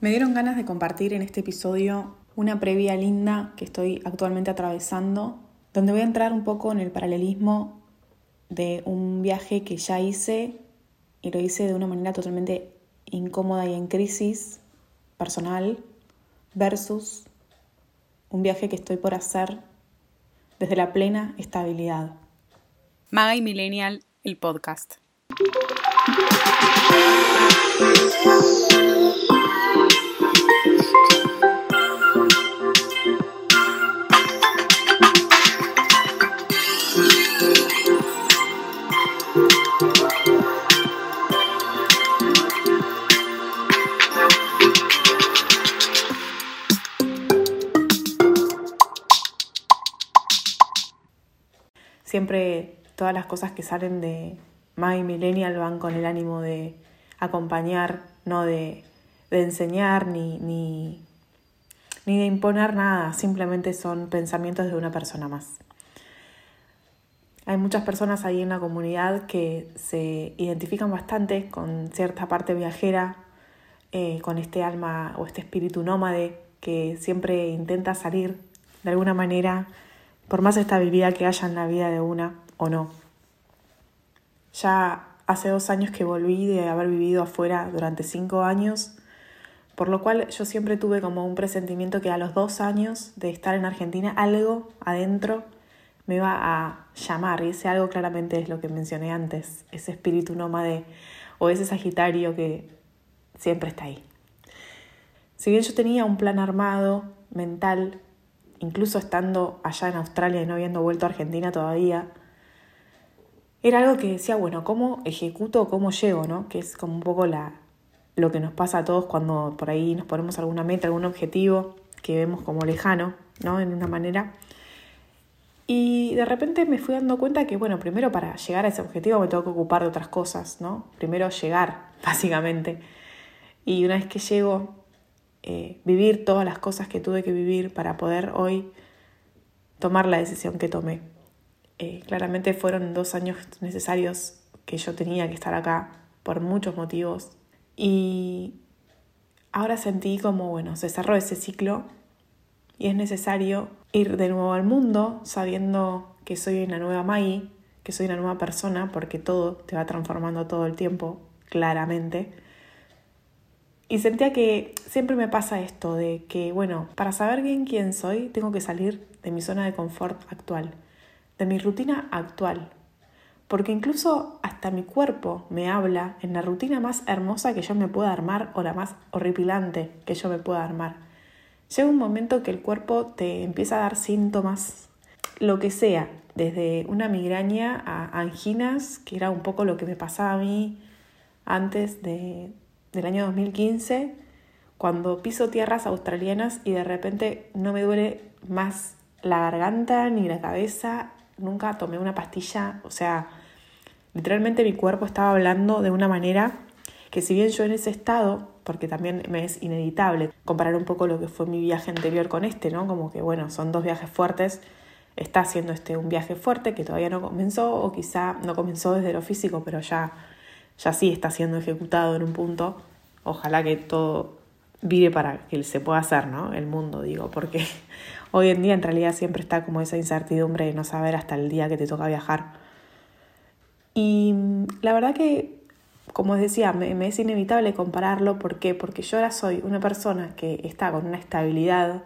Me dieron ganas de compartir en este episodio una previa linda que estoy actualmente atravesando, donde voy a entrar un poco en el paralelismo de un viaje que ya hice y lo hice de una manera totalmente incómoda y en crisis personal versus un viaje que estoy por hacer desde la plena estabilidad. Maga y Millennial, el podcast. Siempre todas las cosas que salen de My Millennial van con el ánimo de acompañar, no de, enseñar ni, ni, ni de imponer nada, simplemente son pensamientos de una persona más. Hay muchas personas ahí en la comunidad que se identifican bastante con cierta parte viajera, eh, con este alma o este espíritu nómade que siempre intenta salir de alguna manera por más estabilidad que haya en la vida de una o no. Ya hace dos años que volví de haber vivido afuera durante cinco años, por lo cual yo siempre tuve como un presentimiento que a los dos años de estar en Argentina algo adentro me iba a llamar, y ese algo claramente es lo que mencioné antes, ese espíritu nómade o ese Sagitario que siempre está ahí. Si bien yo tenía un plan armado, mental, incluso estando allá en Australia y no habiendo vuelto a Argentina todavía, era algo que decía, bueno, ¿cómo ejecuto, cómo llego, no? Que es como un poco la, lo que nos pasa a todos cuando por ahí nos ponemos alguna meta, algún objetivo que vemos como lejano, ¿no? En una manera. Y de repente me fui dando cuenta que, bueno, primero para llegar a ese objetivo me tengo que ocupar de otras cosas, ¿no? Primero llegar, básicamente. Y una vez que llego, eh, vivir todas las cosas que tuve que vivir para poder hoy tomar la decisión que tomé. Eh, claramente fueron dos años necesarios que yo tenía que estar acá por muchos motivos y ahora sentí como, bueno, se cerró ese ciclo y es necesario ir de nuevo al mundo sabiendo que soy una nueva Maggie, que soy una nueva persona, porque todo te va transformando todo el tiempo, claramente y sentía que siempre me pasa esto, de que, bueno, para saber bien quién soy, tengo que salir de mi zona de confort actual, de mi rutina actual. Porque incluso hasta mi cuerpo me habla en la rutina más hermosa que yo me pueda armar o la más horripilante que yo me pueda armar. Llega un momento que el cuerpo te empieza a dar síntomas, lo que sea, desde una migraña a anginas, que era un poco lo que me pasaba a mí antes de, del año 2015, cuando piso tierras australianas y de repente no me duele más la garganta ni la cabeza, nunca tomé una pastilla, o sea, literalmente mi cuerpo estaba hablando de una manera que si bien yo en ese estado, porque también me es inevitable comparar un poco lo que fue mi viaje anterior con este, ¿no? Como que bueno, son dos viajes fuertes, está haciendo este un viaje fuerte que todavía no comenzó o quizá no comenzó desde lo físico, pero ya ya sí está siendo ejecutado en un punto. Ojalá que todo vire para que se pueda hacer, ¿no? El mundo, digo, porque hoy en día en realidad siempre está como esa incertidumbre de no saber hasta el día que te toca viajar. Y la verdad que, como os decía, me, es inevitable compararlo. ¿Por qué? Porque yo ahora soy una persona que está con una estabilidad,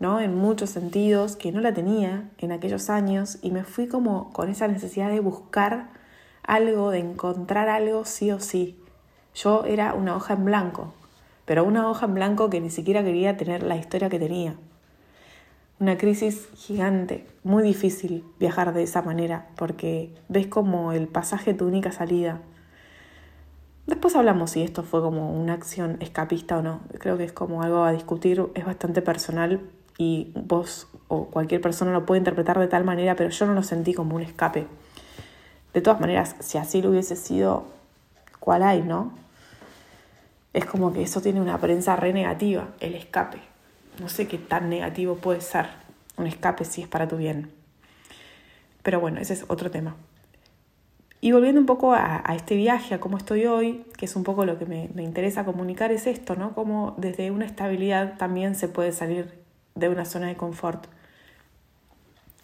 ¿no? En muchos sentidos, que no la tenía en aquellos años y me fui como con esa necesidad de buscar algo, de encontrar algo sí o sí. Yo era una hoja en blanco, pero una hoja en blanco que ni siquiera quería tener la historia que tenía. Una crisis gigante, muy difícil viajar de esa manera, porque ves como el pasaje tu única salida. Después hablamos si esto fue como una acción escapista o no. Creo que es como algo a discutir, es bastante personal y vos o cualquier persona lo puede interpretar de tal manera, pero yo no lo sentí como un escape. De todas maneras, si así lo hubiese sido, ¿cuál hay, no? Es como que eso tiene una prensa re negativa, el escape. No sé qué tan negativo puede ser un escape si es para tu bien. Pero bueno, ese es otro tema. Y volviendo un poco a, este viaje, a cómo estoy hoy, que es un poco lo que me, me interesa comunicar, es esto, ¿no? Cómo desde una estabilidad también se puede salir de una zona de confort.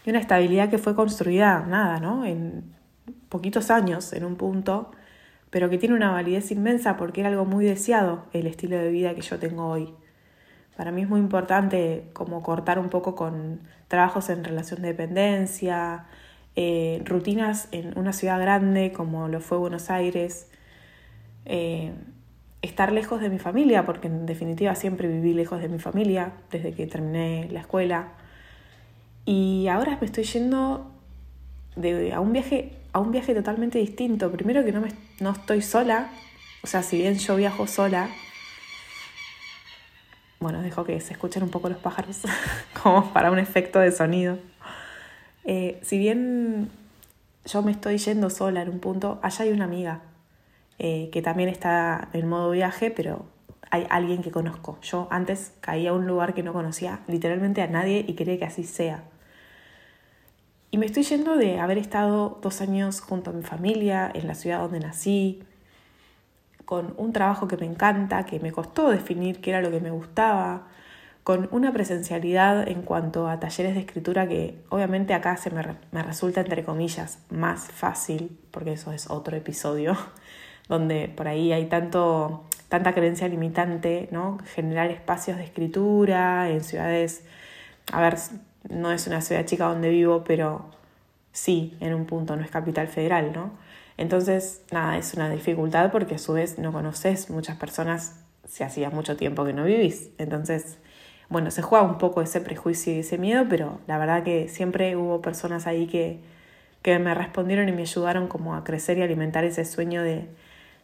Y una estabilidad que fue construida, nada, ¿no? En poquitos años, en un punto, pero que tiene una validez inmensa porque era algo muy deseado el estilo de vida que yo tengo hoy. Para mí es muy importante como cortar un poco con trabajos en relación de dependencia, eh, rutinas en una ciudad grande como lo fue Buenos Aires, eh, estar lejos de mi familia, porque en definitiva siempre viví lejos de mi familia desde que terminé la escuela. Y ahora me estoy yendo de, a, un viaje, a un viaje totalmente distinto. Primero que no, me, no estoy sola, o sea, si bien yo viajo sola, bueno, dejo que se escuchen un poco los pájaros como para un efecto de sonido. Eh, si bien yo me estoy yendo sola en un punto, allá hay una amiga eh, que también está en modo viaje, pero hay alguien que conozco. Yo antes caía a un lugar que no conocía literalmente a nadie y quería que así sea. Y me estoy yendo de haber estado dos años junto a mi familia, en la ciudad donde nací, con un trabajo que me encanta, que me costó definir qué era lo que me gustaba, con una presencialidad en cuanto a talleres de escritura que obviamente acá se me, me resulta, entre comillas, más fácil, porque eso es otro episodio, donde por ahí hay tanto, tanta creencia limitante, ¿no? Generar espacios de escritura en ciudades, a ver, no es una ciudad chica donde vivo, pero sí, en un punto, no es capital federal, ¿no? Entonces, nada, es una dificultad porque a su vez no conoces muchas personas si hacía mucho tiempo que no vivís. Entonces, bueno, se juega un poco ese prejuicio y ese miedo, pero la verdad que siempre hubo personas ahí que, que me respondieron y me ayudaron como a crecer y alimentar ese sueño de,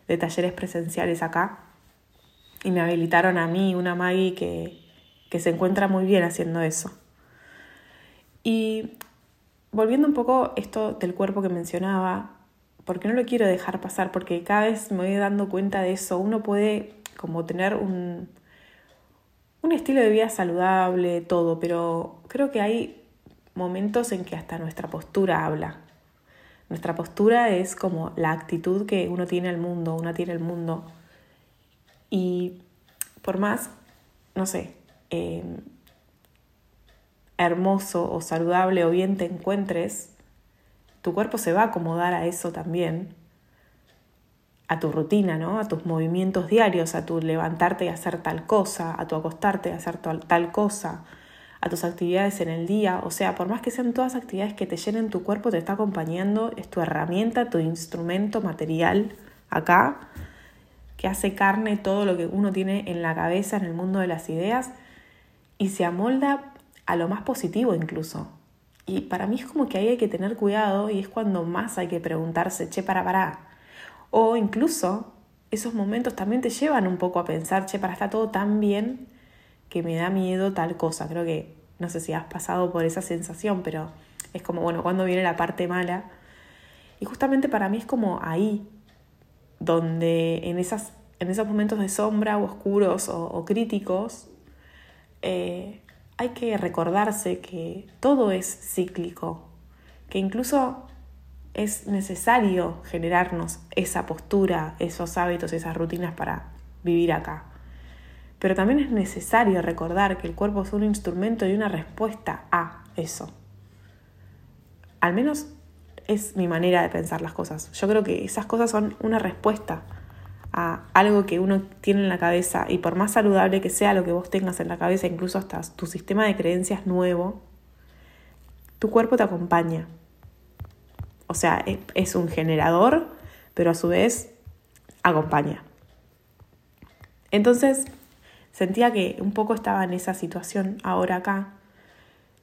de talleres presenciales acá. Y me habilitaron a mí, una Maggie que, que se encuentra muy bien haciendo eso. Y volviendo un poco esto del cuerpo que mencionaba, porque no lo quiero dejar pasar, porque cada vez me voy dando cuenta de eso. Uno puede como tener un, un estilo de vida saludable, todo, pero creo que hay momentos en que hasta nuestra postura habla. Nuestra postura es como la actitud que uno tiene al mundo, una tiene al mundo. Y por más, no sé, eh, hermoso o saludable o bien te encuentres, tu cuerpo se va a acomodar a eso también, a tu rutina, ¿no? A tus movimientos diarios, a tu levantarte y hacer tal cosa, a tu acostarte y hacer tal, cosa, a tus actividades en el día. O sea, por más que sean todas actividades que te llenen tu cuerpo, te está acompañando, es tu herramienta, tu instrumento material acá, que hace carne todo lo que uno tiene en la cabeza, en el mundo de las ideas, y se amolda a lo más positivo incluso. Y para mí es como que ahí hay que tener cuidado y es cuando más hay que preguntarse, che, para, para. O incluso esos momentos también te llevan un poco a pensar, che, para, está todo tan bien que me da miedo tal cosa. Creo que, no sé si has pasado por esa sensación, pero es como, bueno, cuando viene la parte mala. Y justamente para mí es como ahí, donde en, esas, en esos momentos de sombra o oscuros o, críticos, eh, hay que recordarse que todo es cíclico, que incluso es necesario generarnos esa postura, esos hábitos, esas rutinas para vivir acá. Pero también es necesario recordar que el cuerpo es un instrumento y una respuesta a eso. Al menos es mi manera de pensar las cosas. Yo creo que esas cosas son una respuesta algo que uno tiene en la cabeza y por más saludable que sea lo que vos tengas en la cabeza, incluso hasta tu sistema de creencias nuevo, tu cuerpo te acompaña. O sea, es un generador, pero a su vez acompaña. Entonces, sentía que un poco estaba en esa situación ahora acá,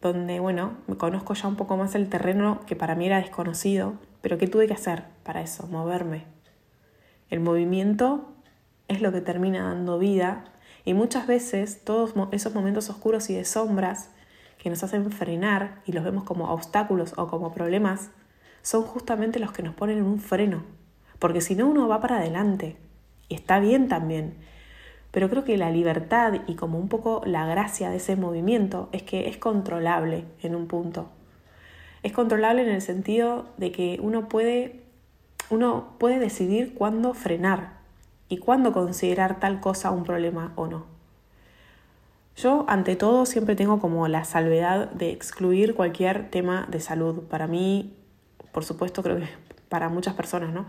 donde, bueno, me conozco ya un poco más el terreno que para mí era desconocido, pero ¿qué tuve que hacer para eso? Moverme, el movimiento es lo que termina dando vida y muchas veces todos esos momentos oscuros y de sombras que nos hacen frenar y los vemos como obstáculos o como problemas son justamente los que nos ponen en un freno. Porque si no uno va para adelante y está bien también. Pero creo que la libertad y como un poco la gracia de ese movimiento es que es controlable en un punto. Es controlable en el sentido de que uno puede uno puede decidir cuándo frenar y cuándo considerar tal cosa un problema o no. Yo, ante todo, siempre tengo como la salvedad de excluir cualquier tema de salud. Para mí, por supuesto, creo que para muchas personas, ¿no?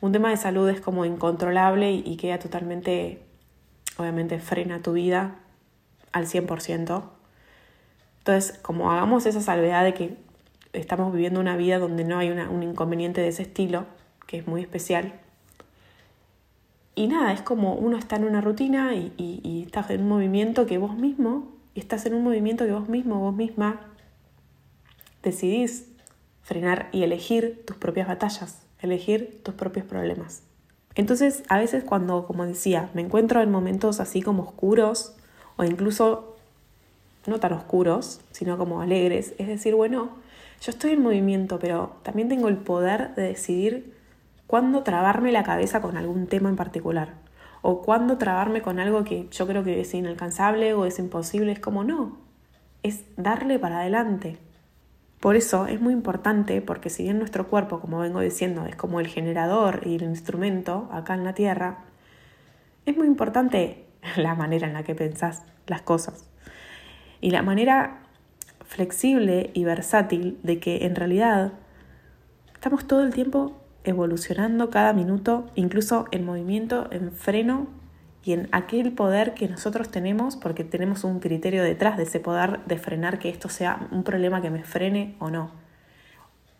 Un tema de salud es como incontrolable y queda totalmente, obviamente, frena tu vida al 100%. Entonces, como hagamos esa salvedad de que estamos viviendo una vida donde no hay un inconveniente de ese estilo, que es muy especial, y nada, es como uno está en una rutina y, y, estás en un movimiento que vos mismo, y estás en un movimiento que vos mismo, vos misma, decidís frenar y elegir tus propias batallas, elegir tus propios problemas. Entonces, a veces cuando, como decía, me encuentro en momentos así como oscuros, o incluso no tan oscuros, sino como alegres, es decir, bueno, yo estoy en movimiento, pero también tengo el poder de decidir cuándo trabarme la cabeza con algún tema en particular. O cuándo trabarme con algo que yo creo que es inalcanzable o es imposible. Es como no. Es darle para adelante. Por eso es muy importante, porque si bien nuestro cuerpo, como vengo diciendo, es como el generador y el instrumento acá en la Tierra, es muy importante la manera en la que pensás las cosas. Y la manera flexible y versátil de que en realidad estamos todo el tiempo evolucionando cada minuto, incluso en movimiento, en freno y en aquel poder que nosotros tenemos, porque tenemos un criterio detrás de ese poder de frenar que esto sea un problema que me frene o no.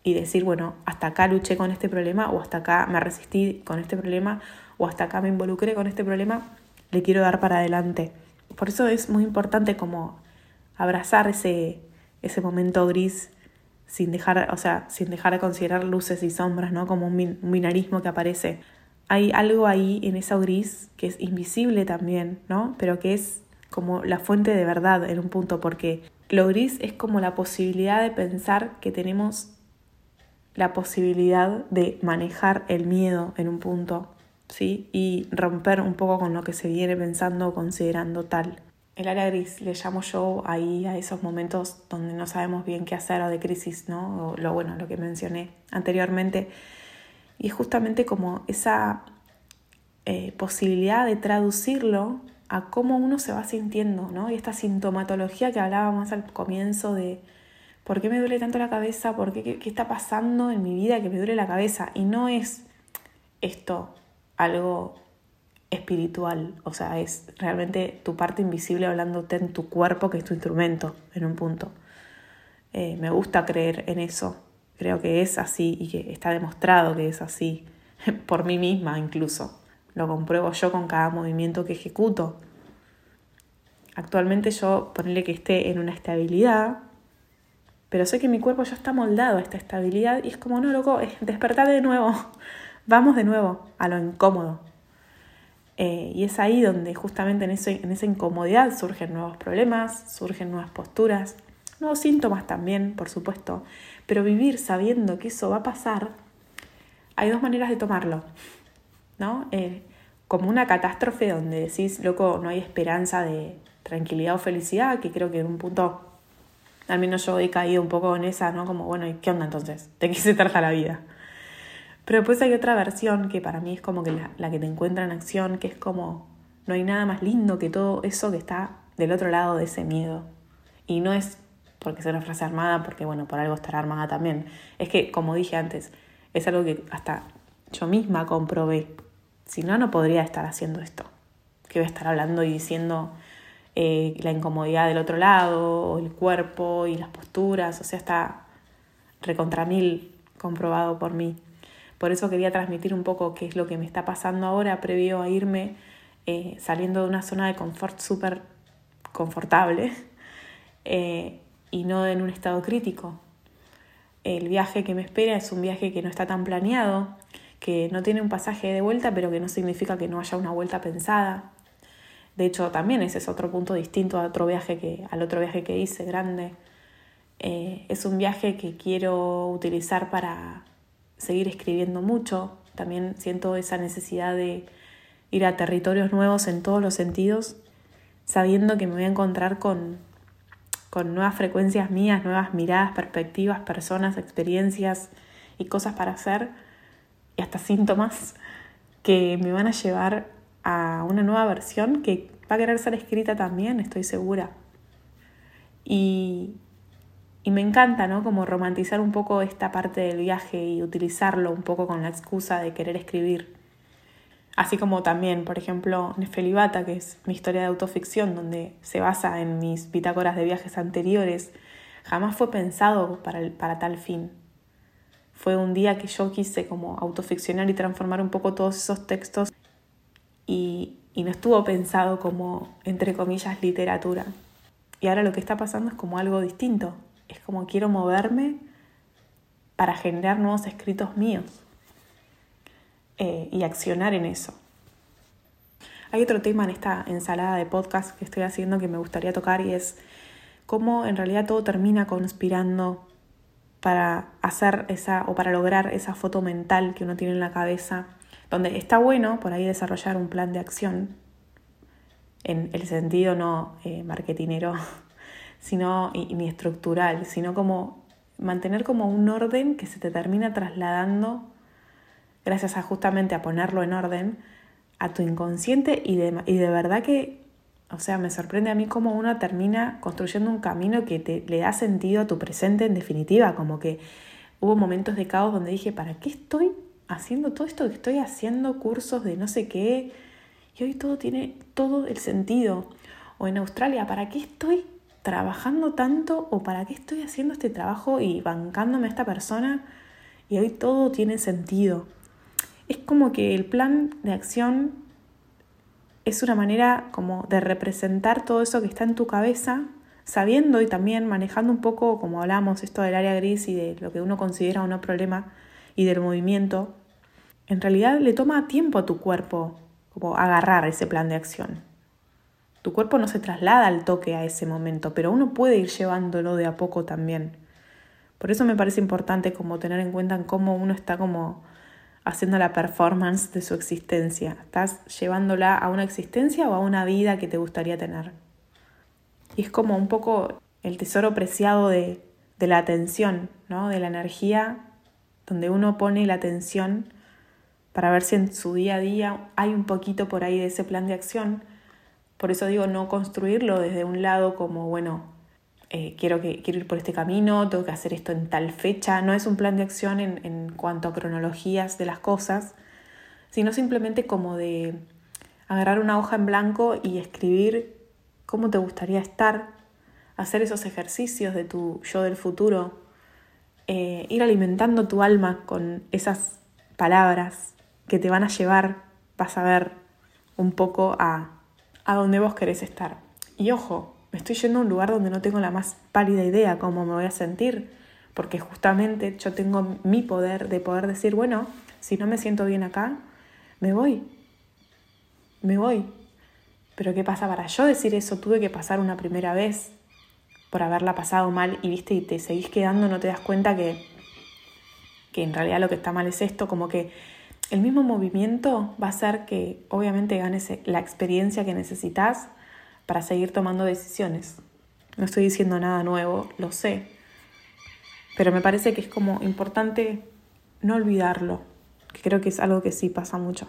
Y decir, bueno, hasta acá luché con este problema, o hasta acá me resistí con este problema, o hasta acá me involucré con este problema, le quiero dar para adelante. Por eso es muy importante como abrazar ese, ese momento gris sin dejar, o sea, sin dejar de considerar luces y sombras, ¿no? Como un, binarismo que aparece. Hay algo ahí en esa gris que es invisible también, ¿no? Pero que es como la fuente de verdad en un punto, porque lo gris es como la posibilidad de pensar que tenemos la posibilidad de manejar el miedo en un punto, ¿sí? Y romper un poco con lo que se viene pensando o considerando tal. El área gris le llamo yo ahí a esos momentos donde no sabemos bien qué hacer o de crisis, ¿no? O lo bueno, lo que mencioné anteriormente. Y es justamente como esa eh, posibilidad de traducirlo a cómo uno se va sintiendo, ¿no? Y esta sintomatología que hablábamos al comienzo de por qué me duele tanto la cabeza, por qué, qué, qué está pasando en mi vida que me duele la cabeza. Y no es esto algo espiritual, o sea, es realmente tu parte invisible hablándote en tu cuerpo, que es tu instrumento, en un punto. Eh, me gusta creer en eso, creo que es así y que está demostrado que es así, por mí misma incluso. Lo compruebo yo con cada movimiento que ejecuto. Actualmente yo ponerle que esté en una estabilidad, pero sé que mi cuerpo ya está moldado a esta estabilidad y es como, no, loco, despertar de nuevo, vamos de nuevo a lo incómodo, eh, y es ahí donde justamente en, en esa incomodidad surgen nuevos problemas, surgen nuevas posturas, nuevos síntomas también, por supuesto. Pero vivir sabiendo que eso va a pasar, hay dos maneras de tomarlo, ¿no? Eh, como una catástrofe donde decís, loco, no hay esperanza de tranquilidad o felicidad, que creo que en un punto, al menos yo he caído un poco en esa, ¿no? Como, bueno, ¿y qué onda entonces? ¿De qué se trata la vida? Pero después hay otra versión que para mí es como que la, que te encuentra en acción, que es como no hay nada más lindo que todo eso que está del otro lado de ese miedo. Y no es porque sea una frase armada, porque bueno, por algo estará armada también. Es que, como dije antes, es algo que hasta yo misma comprobé. Si no, no podría estar haciendo esto. Que voy a estar hablando y diciendo eh, la incomodidad del otro lado, o el cuerpo y las posturas. O sea, está recontra mil comprobado por mí. Por eso quería transmitir un poco qué es lo que me está pasando ahora previo a irme eh, saliendo de una zona de confort súper confortable eh, y no en un estado crítico. El viaje que me espera es un viaje que no está tan planeado, que no tiene un pasaje de vuelta, pero que no significa que no haya una vuelta pensada. De hecho, también ese es otro punto distinto a otro viaje que, al otro viaje que hice, grande. Eh, es un viaje que quiero utilizar para seguir escribiendo mucho. También siento esa necesidad de ir a territorios nuevos en todos los sentidos, sabiendo que me voy a encontrar con, con nuevas frecuencias mías, nuevas miradas, perspectivas, personas, experiencias y cosas para hacer y hasta síntomas que me van a llevar a una nueva versión que va a querer ser escrita también, estoy segura. Y, y me encanta, ¿no? Como romantizar un poco esta parte del viaje y utilizarlo un poco con la excusa de querer escribir. Así como también, por ejemplo, Nefelibata, que es mi historia de autoficción, donde se basa en mis bitácoras de viajes anteriores, jamás fue pensado para, para tal fin. Fue un día que yo quise como autoficcionar y transformar un poco todos esos textos y, y no estuvo pensado como, entre comillas, literatura. Y ahora lo que está pasando es como algo distinto. Es como quiero moverme para generar nuevos escritos míos eh, y accionar en eso. Hay otro tema en esta ensalada de podcast que estoy haciendo que me gustaría tocar y es cómo en realidad todo termina conspirando para hacer esa o para lograr esa foto mental que uno tiene en la cabeza, donde está bueno por ahí desarrollar un plan de acción en el sentido no eh, marketinero, sino ni estructural, sino como mantener como un orden que se te termina trasladando gracias a justamente a ponerlo en orden a tu inconsciente y de, y de verdad que, o sea, me sorprende a mí cómo uno termina construyendo un camino que te, le da sentido a tu presente en definitiva, como que hubo momentos de caos donde dije, ¿para qué estoy haciendo todo esto que estoy haciendo, cursos de no sé qué? Y hoy todo tiene todo el sentido. O en Australia, ¿para qué estoy trabajando tanto o para qué estoy haciendo este trabajo y bancándome a esta persona? Y hoy todo tiene sentido es como que el plan de acción es una manera como de representar todo eso que está en tu cabeza, sabiendo y también manejando un poco, como hablamos, esto del área gris y de lo que uno considera un problema y del movimiento. En realidad le toma tiempo a tu cuerpo como agarrar ese plan de acción. Tu cuerpo no se traslada al toque a ese momento, pero uno puede ir llevándolo de a poco también. Por eso me parece importante como tener en cuenta cómo uno está como haciendo la performance de su existencia. Estás llevándola a una existencia o a una vida que te gustaría tener. Y es como un poco el tesoro preciado de, de la atención, ¿no? de la energía, donde uno pone la atención para ver si en su día a día hay un poquito por ahí de ese plan de acción. Por eso digo, no construirlo desde un lado como, bueno, eh, quiero, que, quiero ir por este camino, tengo que hacer esto en tal fecha. No es un plan de acción en, en cuanto a cronologías de las cosas, sino simplemente como de agarrar una hoja en blanco y escribir cómo te gustaría estar, hacer esos ejercicios de tu yo del futuro, eh, ir alimentando tu alma con esas palabras que te van a llevar, vas a ver, un poco a, a donde vos querés estar. Y ojo, me estoy yendo a un lugar donde no tengo la más pálida idea cómo me voy a sentir, porque justamente yo tengo mi poder de poder decir, bueno, si no me siento bien acá, me voy, me voy. Pero ¿qué pasa? Para yo decir eso tuve que pasar una primera vez por haberla pasado mal y viste y te seguís quedando, no te das cuenta que, que en realidad lo que está mal es esto, como que el mismo movimiento va a hacer que obviamente ganes la experiencia que necesitas para seguir tomando decisiones. No estoy diciendo nada nuevo, lo sé, pero me parece que es como importante no olvidarlo, que creo que es algo que sí pasa mucho.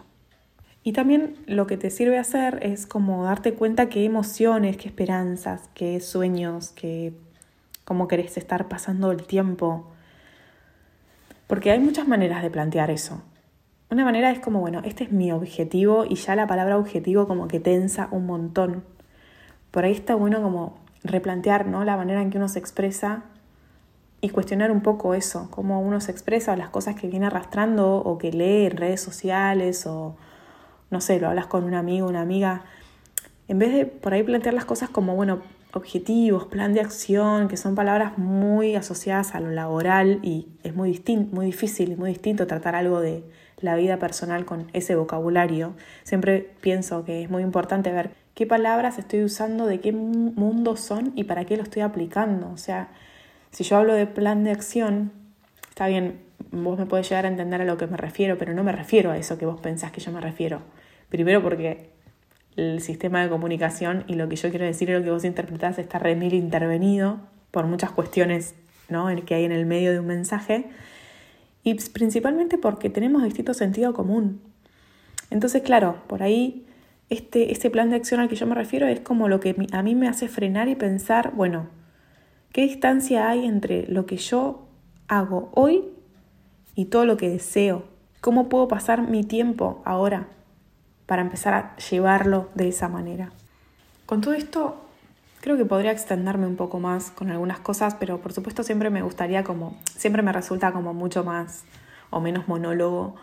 Y también lo que te sirve hacer es como darte cuenta qué emociones, qué esperanzas, qué sueños, qué cómo querés estar pasando el tiempo. Porque hay muchas maneras de plantear eso. Una manera es como, bueno, este es mi objetivo y ya la palabra objetivo como que tensa un montón por ahí está bueno como replantear ¿no? la manera en que uno se expresa y cuestionar un poco eso, cómo uno se expresa, las cosas que viene arrastrando o que lee en redes sociales o no sé, lo hablas con un amigo, una amiga, en vez de por ahí plantear las cosas como, bueno, objetivos, plan de acción, que son palabras muy asociadas a lo laboral y es muy, distinto, muy difícil, muy distinto tratar algo de la vida personal con ese vocabulario. Siempre pienso que es muy importante ver qué palabras estoy usando, de qué mundo son y para qué lo estoy aplicando. O sea, si yo hablo de plan de acción, está bien, vos me podés llegar a entender a lo que me refiero, pero no me refiero a eso que vos pensás que yo me refiero. Primero porque el sistema de comunicación y lo que yo quiero decir y lo que vos interpretás está remil intervenido por muchas cuestiones ¿no? que hay en el medio de un mensaje. Y principalmente porque tenemos distinto sentido común. Entonces, claro, por ahí este, este plan de acción al que yo me refiero es como lo que a mí me hace frenar y pensar, bueno, ¿qué distancia hay entre lo que yo hago hoy y todo lo que deseo? ¿Cómo puedo pasar mi tiempo ahora para empezar a llevarlo de esa manera? Con todo esto, creo que podría extenderme un poco más con algunas cosas, pero por supuesto siempre me gustaría como, siempre me resulta como mucho más o menos monólogo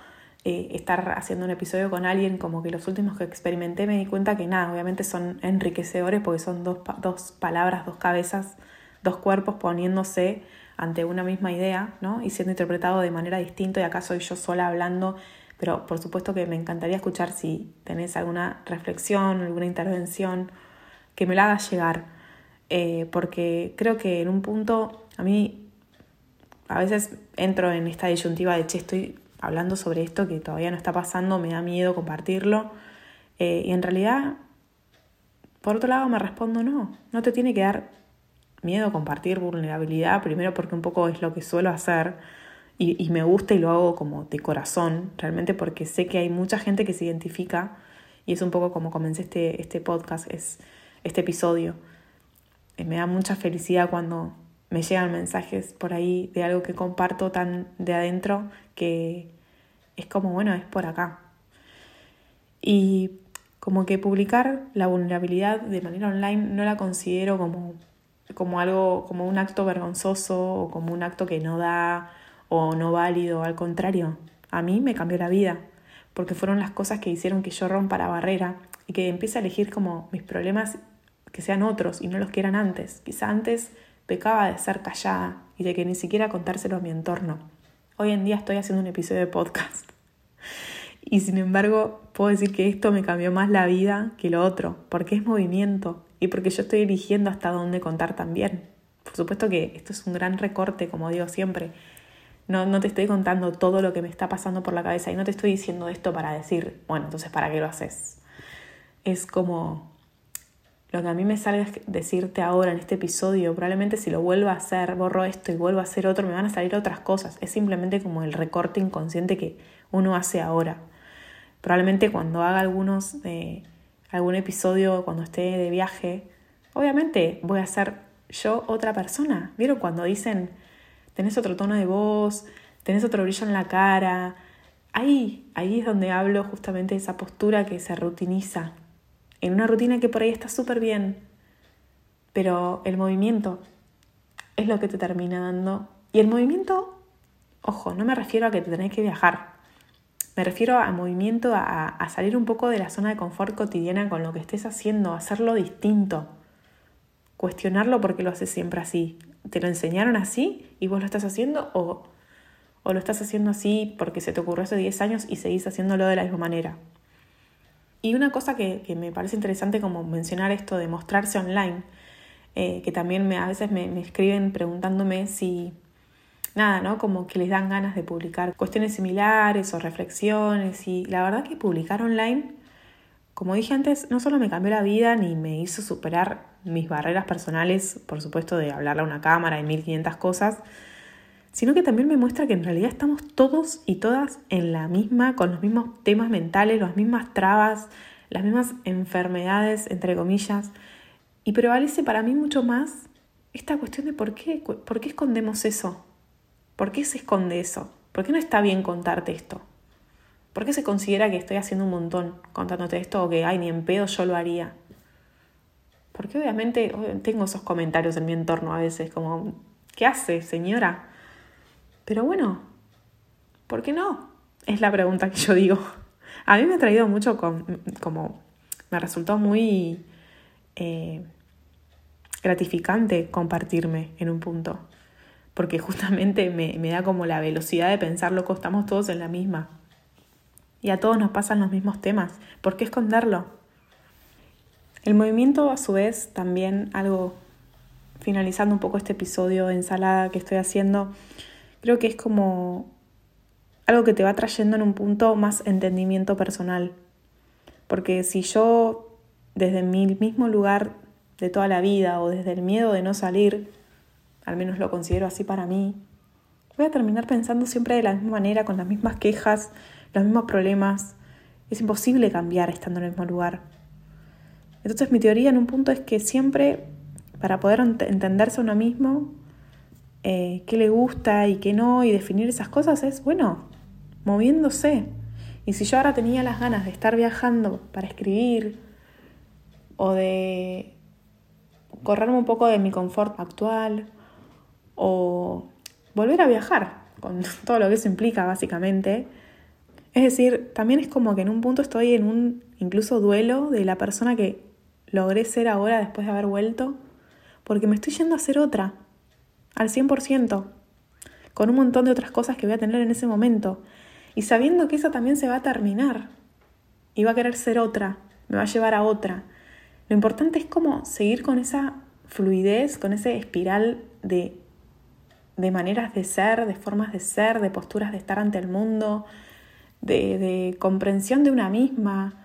eh, estar haciendo un episodio con alguien, como que los últimos que experimenté me di cuenta que nada, obviamente son enriquecedores porque son dos, dos palabras, dos cabezas, dos cuerpos poniéndose ante una misma idea, ¿no? Y siendo interpretado de manera distinta y acá soy yo sola hablando, pero por supuesto que me encantaría escuchar si tenés alguna reflexión, alguna intervención, que me la hagas llegar, eh, porque creo que en un punto a mí a veces entro en esta disyuntiva de, che, estoy hablando sobre esto que todavía no está pasando, me da miedo compartirlo. Eh, y en realidad, por otro lado, me respondo no, no te tiene que dar miedo compartir vulnerabilidad, primero porque un poco es lo que suelo hacer y, y, me gusta y lo hago como de corazón, realmente porque sé que hay mucha gente que se identifica y es un poco como comencé este, este podcast, es este episodio. Me da mucha felicidad cuando me llegan mensajes por ahí de algo que comparto tan de adentro que es como, bueno, es por acá. Y como que publicar la vulnerabilidad de manera online no la considero como, como algo, como un acto vergonzoso o como un acto que no da o no válido, al contrario, a mí me cambió la vida, porque fueron las cosas que hicieron que yo rompa la barrera y que empiece a elegir como mis problemas que sean otros y no los que eran antes. Quizá antes pecaba de ser callada y de que ni siquiera contárselo a mi entorno. Hoy en día estoy haciendo un episodio de podcast. Y sin embargo, puedo decir que esto me cambió más la vida que lo otro, porque es movimiento y porque yo estoy eligiendo hasta dónde contar también. Por supuesto que esto es un gran recorte, como digo siempre. No, no te estoy contando todo lo que me está pasando por la cabeza y no te estoy diciendo esto para decir, bueno, entonces ¿para qué lo haces? Es como lo que a mí me salga decirte ahora en este episodio, probablemente si lo vuelvo a hacer, borro esto y vuelvo a hacer otro, me van a salir otras cosas. Es simplemente como el recorte inconsciente que uno hace ahora. Probablemente cuando haga algunos de algún episodio, cuando esté de viaje, obviamente voy a ser yo otra persona. ¿Vieron cuando dicen, tenés otro tono de voz, tenés otro brillo en la cara? Ahí, ahí es donde hablo justamente de esa postura que se rutiniza, en una rutina que por ahí está súper bien, pero el movimiento es lo que te termina dando. Y el movimiento, ojo, no me refiero a que te tenés que viajar, me refiero a movimiento, a, a salir un poco de la zona de confort cotidiana con lo que estés haciendo, hacerlo distinto, cuestionarlo porque lo haces siempre así. ¿Te lo enseñaron así y vos lo estás haciendo o, o lo estás haciendo así porque se te ocurrió hace 10 años y seguís haciéndolo de la misma manera? Y una cosa que, me parece interesante como mencionar esto de mostrarse online, eh, que también me, a veces me, escriben preguntándome si, nada, ¿no? Como que les dan ganas de publicar cuestiones similares o reflexiones. Y la verdad que publicar online, como dije antes, no solo me cambió la vida ni me hizo superar mis barreras personales, por supuesto, de hablarle a una cámara y 1500 cosas, sino que también me muestra que en realidad estamos todos y todas en la misma, con los mismos temas mentales, las mismas trabas, las mismas enfermedades, entre comillas, y prevalece para mí mucho más esta cuestión de por qué, por qué escondemos eso, por qué se esconde eso, por qué no está bien contarte esto, por qué se considera que estoy haciendo un montón contándote esto o que, ay, ni en pedo yo lo haría. Porque obviamente tengo esos comentarios en mi entorno a veces, como, ¿qué hace, señora? Pero bueno, ¿por qué no? Es la pregunta que yo digo. A mí me ha traído mucho como, me resultó muy eh, gratificante compartirme en un punto, porque justamente me, me da como la velocidad de pensar, loco, estamos todos en la misma. Y a todos nos pasan los mismos temas. ¿Por qué esconderlo? El movimiento, a su vez, también algo, finalizando un poco este episodio de ensalada que estoy haciendo, creo que es como algo que te va trayendo en un punto más entendimiento personal. Porque si yo desde mi mismo lugar de toda la vida o desde el miedo de no salir, al menos lo considero así para mí, voy a terminar pensando siempre de la misma manera, con las mismas quejas, los mismos problemas. Es imposible cambiar estando en el mismo lugar. Entonces mi teoría en un punto es que siempre, para poder entenderse uno mismo, eh, qué le gusta y qué no, y definir esas cosas, es, bueno, moviéndose. Y si yo ahora tenía las ganas de estar viajando para escribir o de correrme un poco de mi confort actual o volver a viajar, con todo lo que eso implica básicamente. Es decir, también es como que en un punto estoy en un incluso duelo de la persona que logré ser ahora después de haber vuelto, porque me estoy yendo a ser otra, al 100%, con un montón de otras cosas que voy a tener en ese momento, y sabiendo que esa también se va a terminar, y va a querer ser otra, me va a llevar a otra. Lo importante es como seguir con esa fluidez, con ese espiral de de maneras de ser, de formas de ser, de posturas de estar ante el mundo, de, comprensión de una misma.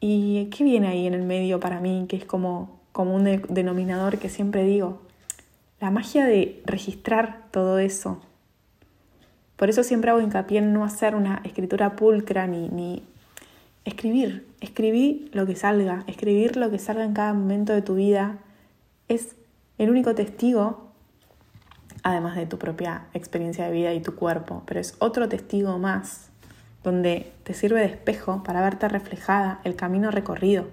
¿Y qué viene ahí en el medio para mí? Que es como, como un denominador que siempre digo. La magia de registrar todo eso. Por eso siempre hago hincapié en no hacer una escritura pulcra ni, ni escribir. Escribir lo que salga. Escribir lo que salga en cada momento de tu vida. Es el único testigo además de tu propia experiencia de vida y tu cuerpo, pero es otro testigo más, donde te sirve de espejo para verte reflejada el camino recorrido.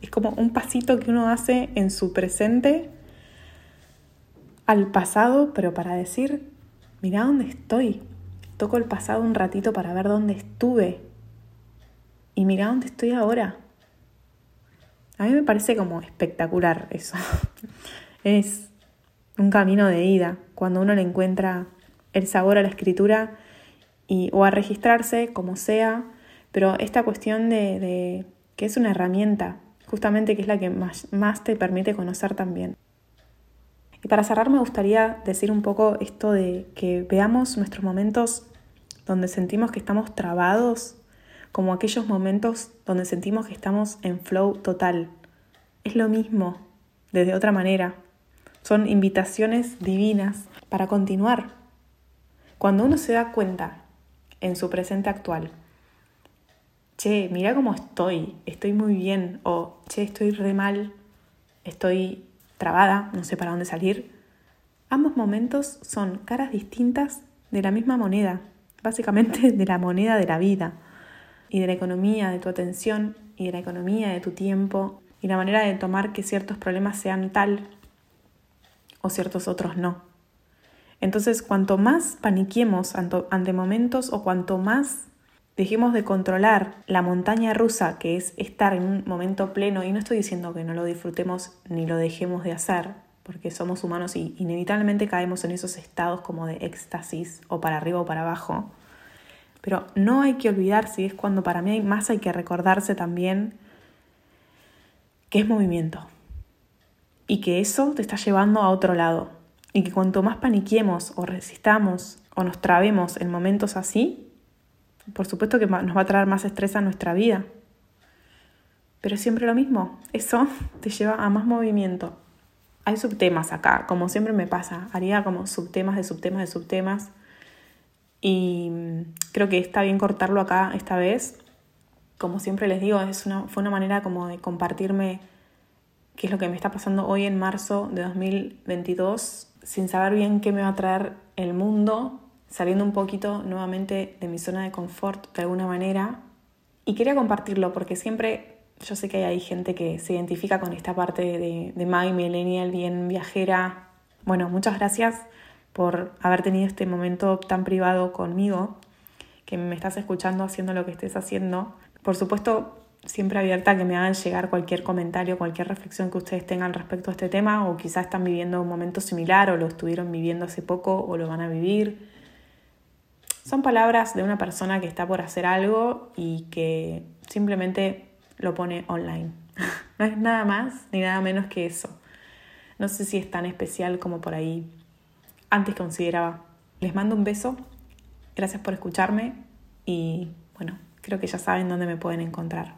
Es como un pasito que uno hace en su presente al pasado, pero para decir, mira dónde estoy. Toco el pasado un ratito para ver dónde estuve. Y mira dónde estoy ahora. A mí me parece como espectacular eso. es un camino de ida, cuando uno le encuentra el sabor a la escritura y, o a registrarse, como sea, pero esta cuestión de, que es una herramienta, justamente que es la que más te permite conocer también. Y para cerrar me gustaría decir un poco esto de que veamos nuestros momentos donde sentimos que estamos trabados como aquellos momentos donde sentimos que estamos en flow total. Es lo mismo, desde otra manera. Son invitaciones divinas para continuar. Cuando uno se da cuenta en su presente actual, che, mira cómo estoy, estoy muy bien, o che, estoy re mal, estoy trabada, no sé para dónde salir. Ambos momentos son caras distintas de la misma moneda, básicamente de la moneda de la vida y de la economía de tu atención y de la economía de tu tiempo y la manera de tomar que ciertos problemas sean tal o ciertos otros no. Entonces, cuanto más paniquemos ante momentos o cuanto más dejemos de controlar la montaña rusa, que es estar en un momento pleno, y no estoy diciendo que no lo disfrutemos ni lo dejemos de hacer, porque somos humanos y inevitablemente caemos en esos estados como de éxtasis o para arriba o para abajo, pero no hay que olvidarse, es cuando para mí más hay que recordarse también que es movimiento y que eso te está llevando a otro lado. Y que cuanto más paniquemos o resistamos o nos trabemos en momentos así, por supuesto que nos va a traer más estrés a nuestra vida. Pero siempre lo mismo, eso te lleva a más movimiento. Hay subtemas acá, como siempre me pasa, haría como subtemas de subtemas de subtemas. Y creo que está bien cortarlo acá esta vez. Como siempre les digo, es una, fue una manera como de compartirme qué es lo que me está pasando hoy en marzo de 2022, sin saber bien qué me va a traer el mundo, saliendo un poquito nuevamente de mi zona de confort de alguna manera. Y quería compartirlo porque siempre yo sé que hay gente que se identifica con esta parte de, de Maggie Millennial, bien viajera. Bueno, muchas gracias por haber tenido este momento tan privado conmigo, que me estás escuchando haciendo lo que estés haciendo. Por supuesto, siempre abierta a que me hagan llegar cualquier comentario, cualquier reflexión que ustedes tengan respecto a este tema o quizás están viviendo un momento similar o lo estuvieron viviendo hace poco o lo van a vivir. Son palabras de una persona que está por hacer algo y que simplemente lo pone online. no es nada más ni nada menos que eso. No sé si es tan especial como por ahí antes consideraba. Les mando un beso. Gracias por escucharme y bueno, creo que ya saben dónde me pueden encontrar.